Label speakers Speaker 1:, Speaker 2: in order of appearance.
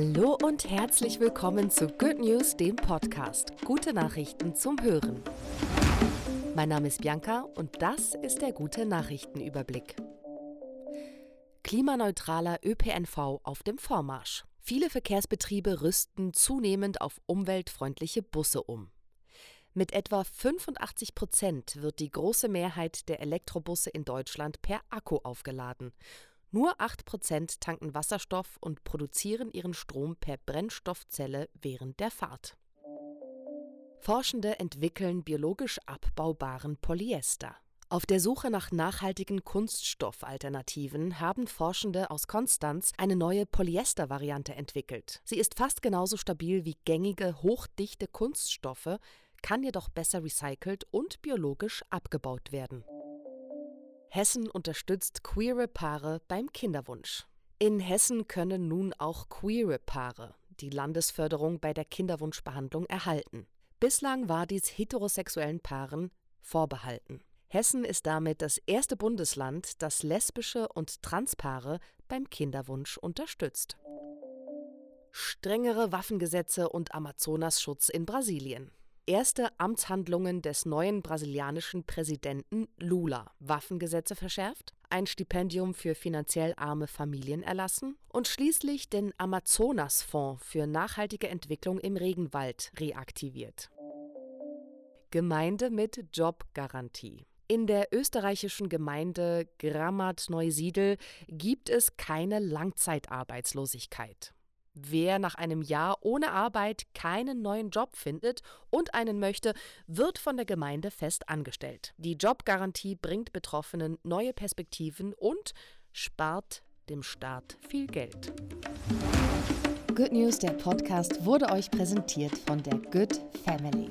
Speaker 1: Hallo und herzlich willkommen zu Good News, dem Podcast. Gute Nachrichten zum Hören. Mein Name ist Bianca und das ist der gute Nachrichtenüberblick. Klimaneutraler ÖPNV auf dem Vormarsch. Viele Verkehrsbetriebe rüsten zunehmend auf umweltfreundliche Busse um. Mit etwa 85 Prozent wird die große Mehrheit der Elektrobusse in Deutschland per Akku aufgeladen. Nur 8 Prozent tanken Wasserstoff und produzieren ihren Strom per Brennstoffzelle während der Fahrt. Forschende entwickeln biologisch abbaubaren Polyester. Auf der Suche nach nachhaltigen Kunststoffalternativen haben Forschende aus Konstanz eine neue Polyester-Variante entwickelt. Sie ist fast genauso stabil wie gängige, hochdichte Kunststoffe, kann jedoch besser recycelt und biologisch abgebaut werden. Hessen unterstützt queere Paare beim Kinderwunsch. In Hessen können nun auch queere Paare die Landesförderung bei der Kinderwunschbehandlung erhalten. Bislang war dies heterosexuellen Paaren vorbehalten. Hessen ist damit das erste Bundesland, das lesbische und Transpaare beim Kinderwunsch unterstützt. Strengere Waffengesetze und Amazonasschutz in Brasilien erste Amtshandlungen des neuen brasilianischen Präsidenten Lula. Waffengesetze verschärft, ein Stipendium für finanziell arme Familien erlassen und schließlich den Amazonasfonds für nachhaltige Entwicklung im Regenwald reaktiviert. Gemeinde mit Jobgarantie. In der österreichischen Gemeinde Grammat-Neusiedl gibt es keine Langzeitarbeitslosigkeit. Wer nach einem Jahr ohne Arbeit keinen neuen Job findet und einen möchte, wird von der Gemeinde fest angestellt. Die Jobgarantie bringt Betroffenen neue Perspektiven und spart dem Staat viel Geld.
Speaker 2: Good News, der Podcast, wurde euch präsentiert von der Good Family.